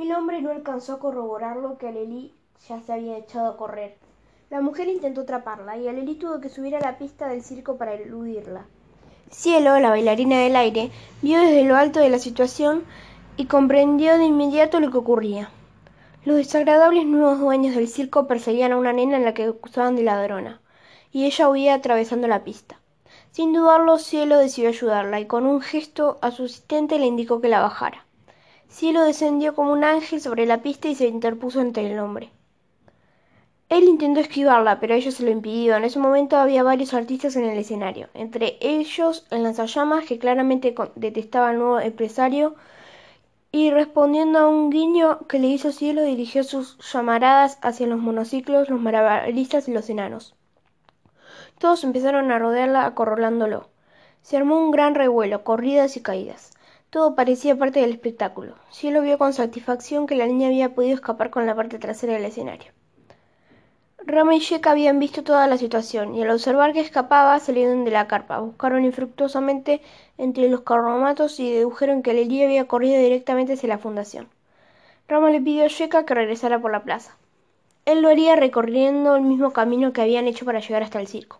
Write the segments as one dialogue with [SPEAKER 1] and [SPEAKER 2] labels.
[SPEAKER 1] El hombre no alcanzó a corroborar lo que Alelí ya se había echado a correr. La mujer intentó atraparla y Alelí tuvo que subir a la pista del circo para eludirla. Cielo, la bailarina del aire, vio desde lo alto de la situación y comprendió de inmediato lo que ocurría. Los desagradables nuevos dueños del circo perseguían a una nena en la que acusaban de ladrona, y ella huía atravesando la pista. Sin dudarlo, Cielo decidió ayudarla y con un gesto a su asistente le indicó que la bajara. Cielo descendió como un ángel sobre la pista y se interpuso entre el hombre. Él intentó esquivarla, pero ella se lo impidió. En ese momento había varios artistas en el escenario, entre ellos el lanzallamas, que claramente detestaba al nuevo empresario, y respondiendo a un guiño que le hizo Cielo, dirigió sus llamaradas hacia los monociclos, los malabaristas y los enanos. Todos empezaron a rodearla acorralándolo. Se armó un gran revuelo, corridas y caídas. Todo parecía parte del espectáculo. Cielo vio con satisfacción que la niña había podido escapar con la parte trasera del escenario. Rama y Sheka habían visto toda la situación, y al observar que escapaba salieron de la carpa, buscaron infructuosamente entre los carromatos y dedujeron que Lelí había corrido directamente hacia la fundación. Rama le pidió a Sheka que regresara por la plaza. Él lo haría recorriendo el mismo camino que habían hecho para llegar hasta el circo.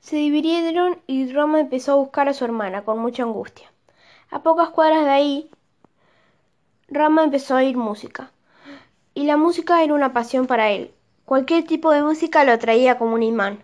[SPEAKER 1] Se dividieron y Rama empezó a buscar a su hermana con mucha angustia. A pocas cuadras de ahí, Rama empezó a oír música. Y la música era una pasión para él. Cualquier tipo de música lo atraía como un imán.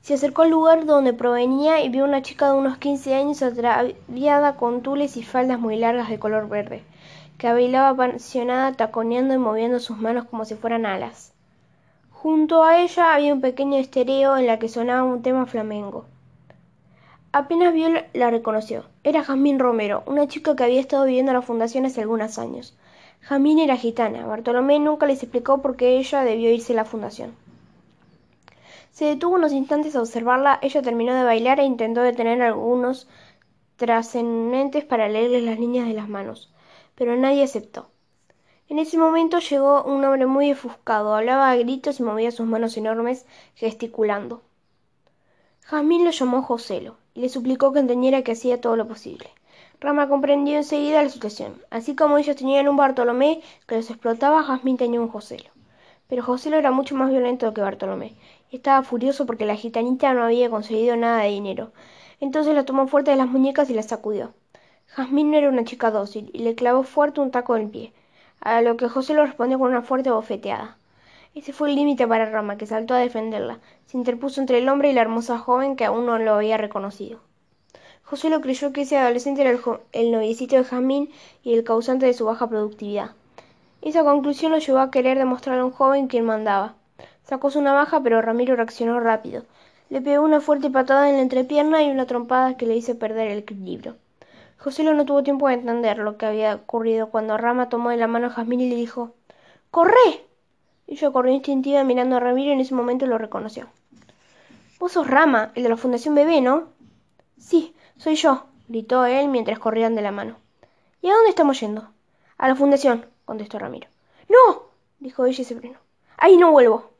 [SPEAKER 1] Se acercó al lugar donde provenía y vio una chica de unos quince años atraviada con tules y faldas muy largas de color verde, que bailaba apasionada taconeando y moviendo sus manos como si fueran alas. Junto a ella había un pequeño estereo en la que sonaba un tema flamenco. Apenas vio la reconoció. Era Jazmín Romero, una chica que había estado viviendo en la fundación hace algunos años. Jamín era gitana. Bartolomé nunca les explicó por qué ella debió irse a la fundación. Se detuvo unos instantes a observarla. Ella terminó de bailar e intentó detener algunos trascendentes para leerles las líneas de las manos, pero nadie aceptó. En ese momento llegó un hombre muy ofuscado, hablaba a gritos y movía sus manos enormes, gesticulando. Jamín lo llamó Joselo y le suplicó que entendiera que hacía todo lo posible. Rama comprendió enseguida la situación. Así como ellos tenían un Bartolomé que los explotaba, Jazmín tenía un Joselo. Pero Joselo era mucho más violento que Bartolomé, y estaba furioso porque la gitanita no había conseguido nada de dinero. Entonces la tomó fuerte de las muñecas y la sacudió. Jazmín no era una chica dócil, y le clavó fuerte un taco en el pie, a lo que Joselo respondió con una fuerte bofeteada. Ese fue el límite para Rama, que saltó a defenderla. Se interpuso entre el hombre y la hermosa joven que aún no lo había reconocido. José lo creyó que ese adolescente era el, el noviecito de Jamín y el causante de su baja productividad. Esa conclusión lo llevó a querer demostrar a un joven quien mandaba. Sacó su navaja, pero Ramiro reaccionó rápido. Le pegó una fuerte patada en la entrepierna y una trompada que le hizo perder el equilibrio. José no tuvo tiempo de entender lo que había ocurrido cuando Rama tomó de la mano a Jazmín y le dijo ¡Corre! Ella corrió instintiva mirando a Ramiro y en ese momento lo reconoció. Vos sos Rama, el de la Fundación Bebé, ¿no? Sí, soy yo, gritó él mientras corrían de la mano. ¿Y a dónde estamos yendo? A la fundación, contestó Ramiro. No, dijo ella y se frenó. Ahí no vuelvo.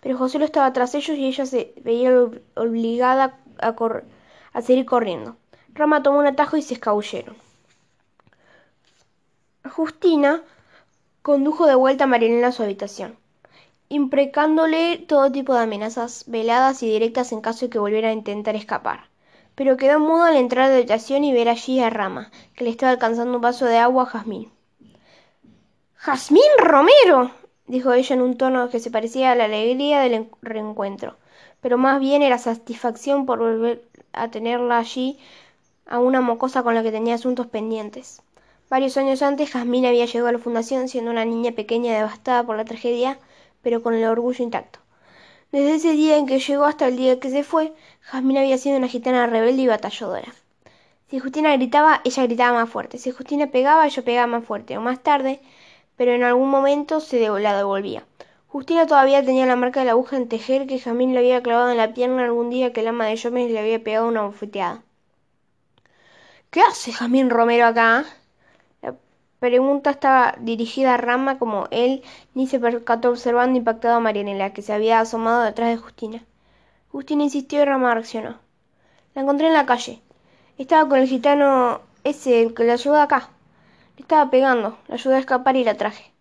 [SPEAKER 1] Pero José lo estaba tras ellos y ella se veía obligada a, a seguir corriendo. Rama tomó un atajo y se escabulleron. Justina condujo de vuelta a Marinela a su habitación, imprecándole todo tipo de amenazas veladas y directas en caso de que volviera a intentar escapar pero quedó mudo al entrar a la habitación y ver allí a Rama, que le estaba alcanzando un vaso de agua a Jazmín. ¡Jazmín Romero! dijo ella en un tono que se parecía a la alegría del reencuentro, pero más bien era satisfacción por volver a tenerla allí a una mocosa con la que tenía asuntos pendientes. Varios años antes, Jazmín había llegado a la fundación siendo una niña pequeña devastada por la tragedia, pero con el orgullo intacto. Desde ese día en que llegó hasta el día que se fue, Jazmín había sido una gitana rebelde y batalladora. Si Justina gritaba, ella gritaba más fuerte. Si Justina pegaba, ella pegaba más fuerte. O más tarde, pero en algún momento se la devolvía. Justina todavía tenía la marca de la aguja en tejer que Jamín le había clavado en la pierna algún día que el ama de Yomes le había pegado una bofeteada. ¿Qué hace Jamín Romero acá? Pregunta estaba dirigida a Rama como él ni se percató observando impactado a Marianela, que se había asomado detrás de Justina. Justina insistió y Rama reaccionó. La encontré en la calle. Estaba con el gitano ese, el que la ayudó acá. Le estaba pegando, la ayudé a escapar y la traje.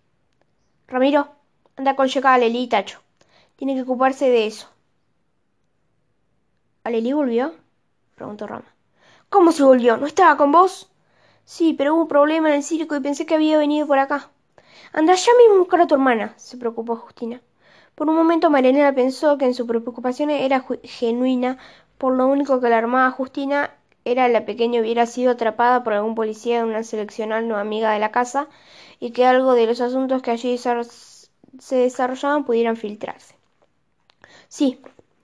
[SPEAKER 1] Ramiro, anda con llegada a Leli y Tacho. Tiene que ocuparse de eso. ¿Aleli volvió? preguntó Rama. ¿Cómo se volvió? ¿No estaba con vos? Sí, pero hubo un problema en el circo y pensé que había venido por acá. Anda ya mismo a buscar a tu hermana, se preocupó Justina. Por un momento Marianela pensó que en su preocupación era genuina, por lo único que la armaba Justina era la pequeña hubiera sido atrapada por algún policía en una seleccional no amiga de la casa y que algo de los asuntos que allí se desarrollaban pudieran filtrarse. Sí,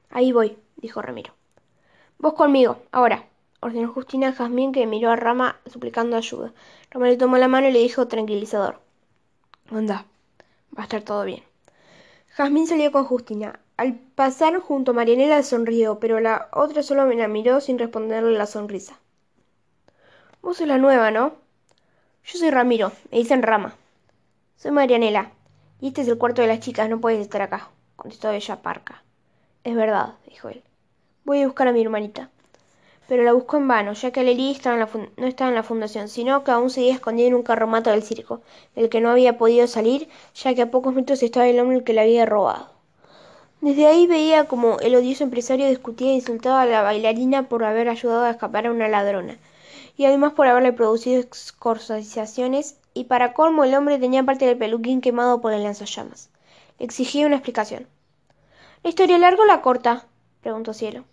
[SPEAKER 1] ahí voy, dijo Ramiro. Vos conmigo, ahora, ordenó Justina a Jazmín que miró a Rama suplicando ayuda. Rama le tomó la mano y le dijo tranquilizador. Anda, va a estar todo bien. Jazmín salió con Justina. Al pasar junto a Marianela sonrió, pero la otra solo la miró sin responderle la sonrisa. Vos sos la nueva, ¿no? Yo soy Ramiro, me dicen Rama. Soy Marianela, y este es el cuarto de las chicas, no puedes estar acá, contestó ella parca. Es verdad, dijo él. Voy a buscar a mi hermanita. Pero la buscó en vano, ya que Lely no estaba en la fundación, sino que aún seguía escondida en un carromato del circo, del que no había podido salir, ya que a pocos metros estaba el hombre que la había robado. Desde ahí veía como el odioso empresario discutía e insultaba a la bailarina por haber ayudado a escapar a una ladrona, y además por haberle producido excorsaciones, y para colmo el hombre tenía parte del peluquín quemado por el lanzallamas. Le exigía una explicación. ¿La historia larga o la corta? preguntó Cielo.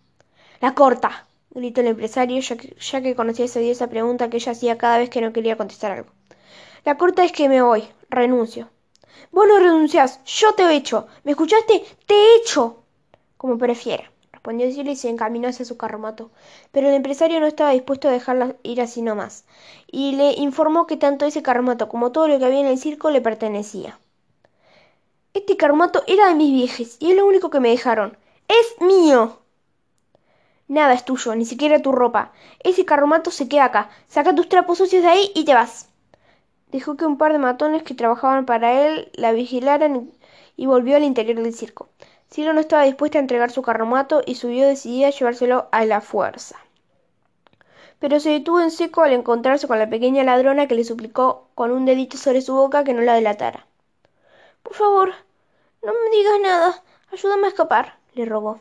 [SPEAKER 1] La corta, gritó el empresario, ya que, conocía esa odiosa pregunta que ella hacía cada vez que no quería contestar algo. La corta es que me voy, renuncio. Vos no renunciás, yo te he hecho. ¿Me escuchaste? Te he hecho. Como prefiera, respondió Cielo y se encaminó hacia su carromato. Pero el empresario no estaba dispuesto a dejarla ir así nomás, y le informó que tanto ese carromato como todo lo que había en el circo le pertenecía. Este carromato era de mis viejes, y es lo único que me dejaron. ¡Es mío! Nada es tuyo, ni siquiera tu ropa. Ese carromato se queda acá. Saca tus trapos sucios de ahí y te vas. Dejó que un par de matones que trabajaban para él la vigilaran y volvió al interior del circo. Cielo no estaba dispuesta a entregar su carromato y subió decidida a llevárselo a la fuerza. Pero se detuvo en seco al encontrarse con la pequeña ladrona que le suplicó con un dedito sobre su boca que no la delatara. Por favor, no me digas nada. Ayúdame a escapar, le rogó.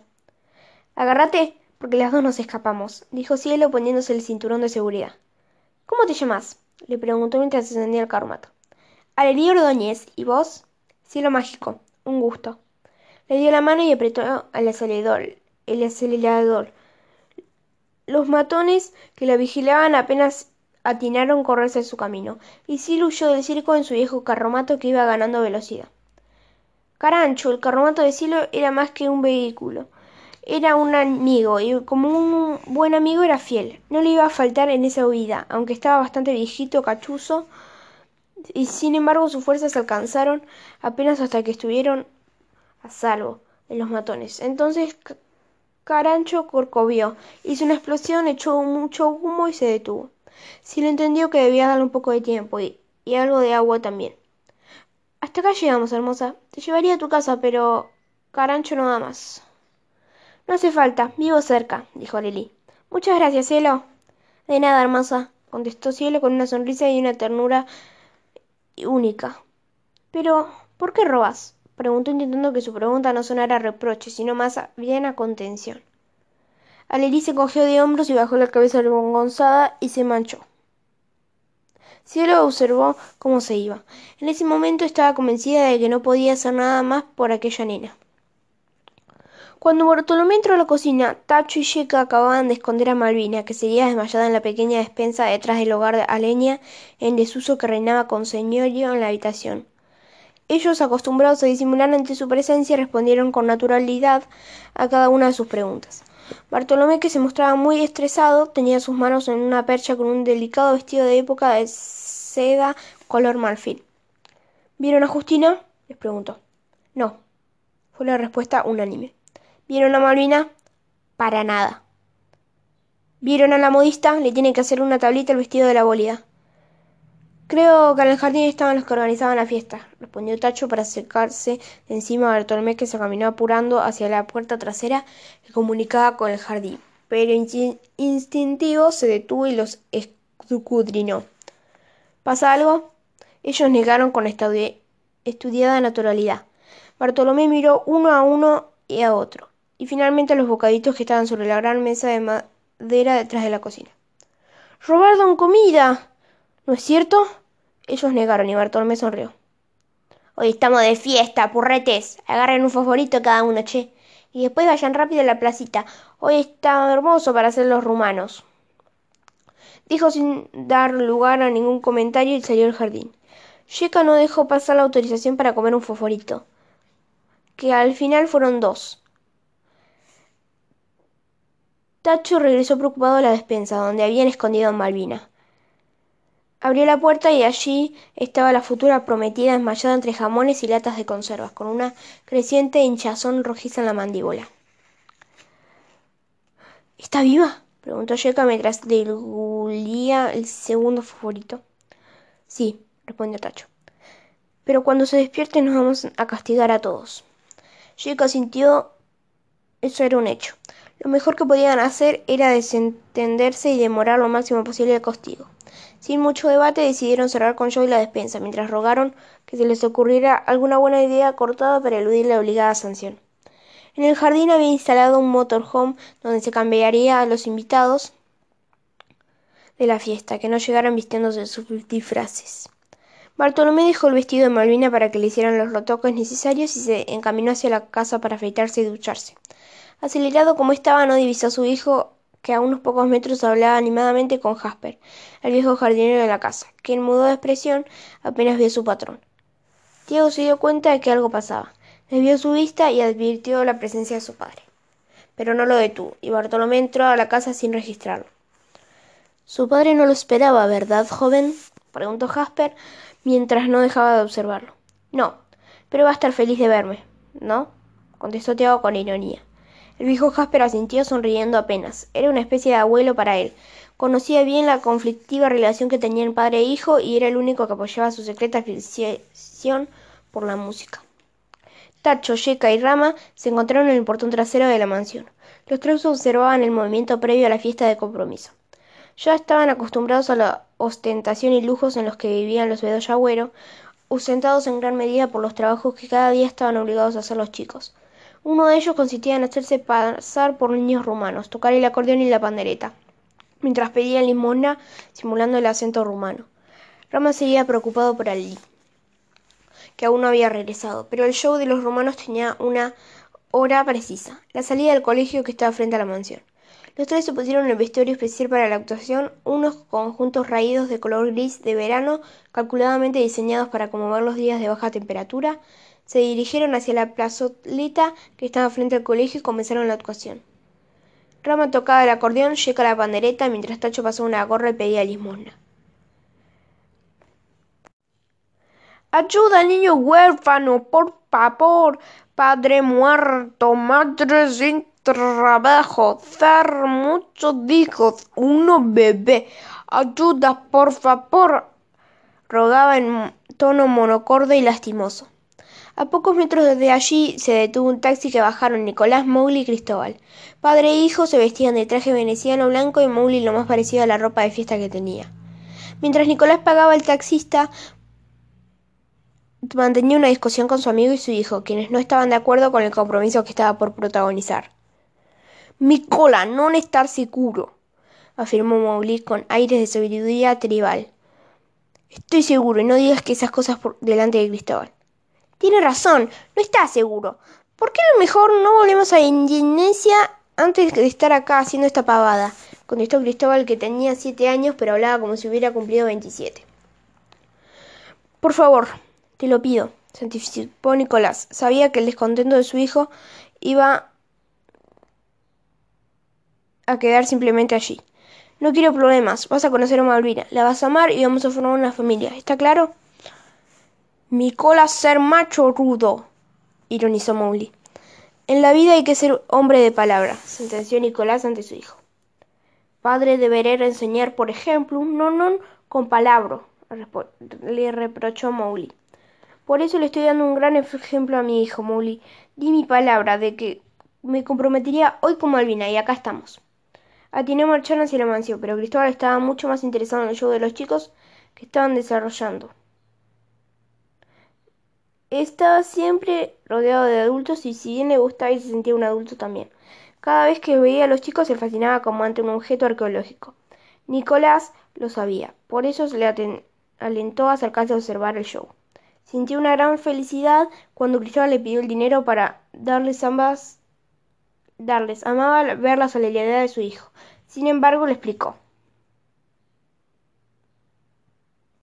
[SPEAKER 1] Agárrate, porque las dos nos escapamos, dijo Cielo poniéndose el cinturón de seguridad. ¿Cómo te llamas? le preguntó mientras encendía el carmato. Alería Ordóñez, ¿y vos? Cielo mágico, un gusto. Le dio la mano y apretó el acelerador. El acelerador. Los matones que la vigilaban apenas atinaron correrse en su camino, y Cielo huyó del circo en su viejo carromato que iba ganando velocidad. Carancho, el carromato de Cielo era más que un vehículo era un amigo y como un buen amigo era fiel. No le iba a faltar en esa huida, aunque estaba bastante viejito, cachuzo, y sin embargo sus fuerzas alcanzaron apenas hasta que estuvieron a salvo de los matones. Entonces Carancho corcovió, hizo una explosión, echó mucho humo y se detuvo. Sí le entendió que debía darle un poco de tiempo y, y algo de agua también. Hasta acá llegamos, hermosa. Te llevaría a tu casa, pero Carancho no da más. No hace falta, vivo cerca, dijo Lili. Muchas gracias, cielo. De nada, hermosa, contestó Cielo con una sonrisa y una ternura única. Pero, ¿por qué robas? preguntó intentando que su pregunta no sonara a reproche, sino más bien a contención. Aleli se cogió de hombros y bajó la cabeza vergonzada y se manchó. Cielo observó cómo se iba. En ese momento estaba convencida de que no podía hacer nada más por aquella nena. Cuando Bartolomé entró a la cocina, Tacho y Checa acababan de esconder a Malvina, que seguía desmayada en la pequeña despensa detrás del hogar de Aleña, en desuso que reinaba con señorío en la habitación. Ellos, acostumbrados a disimular ante su presencia, respondieron con naturalidad a cada una de sus preguntas. Bartolomé, que se mostraba muy estresado, tenía sus manos en una percha con un delicado vestido de época de seda color marfil. ¿Vieron a Justina? les preguntó. No, fue la respuesta unánime. ¿Vieron a Malvina? Para nada. ¿Vieron a la modista? Le tiene que hacer una tablita el vestido de la bolida. Creo que en el jardín estaban los que organizaban la fiesta, respondió Tacho para acercarse de encima de Bartolomé que se caminó apurando hacia la puerta trasera que comunicaba con el jardín. Pero instintivo se detuvo y los escudriñó. ¿Pasa algo? Ellos negaron con estudiada naturalidad. Bartolomé miró uno a uno y a otro, y finalmente los bocaditos que estaban sobre la gran mesa de madera detrás de la cocina. ¡Robaron comida! ¿No es cierto? Ellos negaron y Bartolomé sonrió. Hoy estamos de fiesta, purretes. Agarren un favorito cada uno, che. Y después vayan rápido a la placita. Hoy está hermoso para hacer los rumanos. Dijo sin dar lugar a ningún comentario y salió al jardín. Yeka no dejó pasar la autorización para comer un favorito, que al final fueron dos. Tacho regresó preocupado a la despensa, donde habían escondido a Malvina. Abrió la puerta y allí estaba la futura prometida desmayada entre jamones y latas de conservas, con una creciente hinchazón rojiza en la mandíbula. ¿Está viva? preguntó Yeka mientras degulía el segundo favorito. Sí, respondió Tacho. Pero cuando se despierte nos vamos a castigar a todos. Yeka sintió eso era un hecho. Lo mejor que podían hacer era desentenderse y demorar lo máximo posible el castigo. Sin mucho debate decidieron cerrar con Joey la despensa, mientras rogaron que se les ocurriera alguna buena idea cortada para eludir la obligada sanción. En el jardín había instalado un motorhome donde se cambiaría a los invitados de la fiesta, que no llegaran vistiéndose sus disfraces. Bartolomé dejó el vestido de Malvina para que le hicieran los retoques necesarios y se encaminó hacia la casa para afeitarse y ducharse. Acelerado como estaba, no divisó a su hijo que a unos pocos metros hablaba animadamente con Jasper, el viejo jardinero de la casa, quien mudó de expresión apenas vio a su patrón. Diego se dio cuenta de que algo pasaba. Desvió su vista y advirtió la presencia de su padre. Pero no lo detuvo, y Bartolomé entró a la casa sin registrarlo. Su padre no lo esperaba, ¿verdad, joven? preguntó Jasper, mientras no dejaba de observarlo. No, pero va a estar feliz de verme, ¿no? contestó Tiago con ironía. El viejo Jasper asintió sonriendo apenas. Era una especie de abuelo para él. Conocía bien la conflictiva relación que tenían padre e hijo y era el único que apoyaba su secreta afición por la música. Tacho, Yeka y Rama se encontraron en el portón trasero de la mansión. Los tres observaban el movimiento previo a la fiesta de compromiso. Ya estaban acostumbrados a la ostentación y lujos en los que vivían los Bedoya ausentados en gran medida por los trabajos que cada día estaban obligados a hacer los chicos. Uno de ellos consistía en hacerse pasar por niños rumanos, tocar el acordeón y la pandereta, mientras pedían limosna simulando el acento rumano. Rama seguía preocupado por Ali, que aún no había regresado, pero el show de los rumanos tenía una hora precisa, la salida del colegio que estaba frente a la mansión. Los tres se pusieron el vestuario especial para la actuación, unos conjuntos raídos de color gris de verano, calculadamente diseñados para conmover los días de baja temperatura, se dirigieron hacia la plazoleta que estaba frente al colegio y comenzaron la actuación. Rama tocaba el acordeón, Checa la pandereta, mientras Tacho pasó una gorra y pedía limosna. Ayuda niño huérfano, por favor. Padre muerto, madre sin trabajo, dar muchos hijos, uno bebé. Ayuda, por favor. Rogaba en tono monocorde y lastimoso. A pocos metros desde allí se detuvo un taxi que bajaron Nicolás, Mowgli y Cristóbal. Padre e hijo se vestían de traje veneciano blanco y Mowgli lo más parecido a la ropa de fiesta que tenía. Mientras Nicolás pagaba el taxista, mantenía una discusión con su amigo y su hijo, quienes no estaban de acuerdo con el compromiso que estaba por protagonizar. Mi cola, no estar seguro, afirmó Mowgli con aires de sabiduría tribal. Estoy seguro, y no digas que esas cosas por delante de Cristóbal. Tiene razón, no está seguro. ¿Por qué a lo mejor no volvemos a Indonesia antes de estar acá haciendo esta pavada? Contestó Cristóbal, que tenía siete años, pero hablaba como si hubiera cumplido veintisiete. Por favor, te lo pido, se anticipó Nicolás. Sabía que el descontento de su hijo iba a quedar simplemente allí. No quiero problemas, vas a conocer a Malvina, la vas a amar y vamos a formar una familia. ¿Está claro? Mi cola ser macho rudo, ironizó Mowgli. En la vida hay que ser hombre de palabra, sentenció Nicolás ante su hijo. Padre deberá enseñar, por ejemplo, un no non con palabra, le reprochó Mowgli. Por eso le estoy dando un gran ejemplo a mi hijo, Mowgli. Di mi palabra de que me comprometería hoy con Malvina y acá estamos. Atiné a marchar hacia la mansión, pero Cristóbal estaba mucho más interesado en el show de los chicos que estaban desarrollando. Estaba siempre rodeado de adultos y si bien le gustaba y se sentía un adulto también. Cada vez que veía a los chicos se fascinaba como ante un objeto arqueológico. Nicolás lo sabía, por eso se le alentó a acercarse a observar el show. Sintió una gran felicidad cuando Cristóbal le pidió el dinero para darles ambas darles. Amaba ver la solidaridad de su hijo. Sin embargo, le explicó.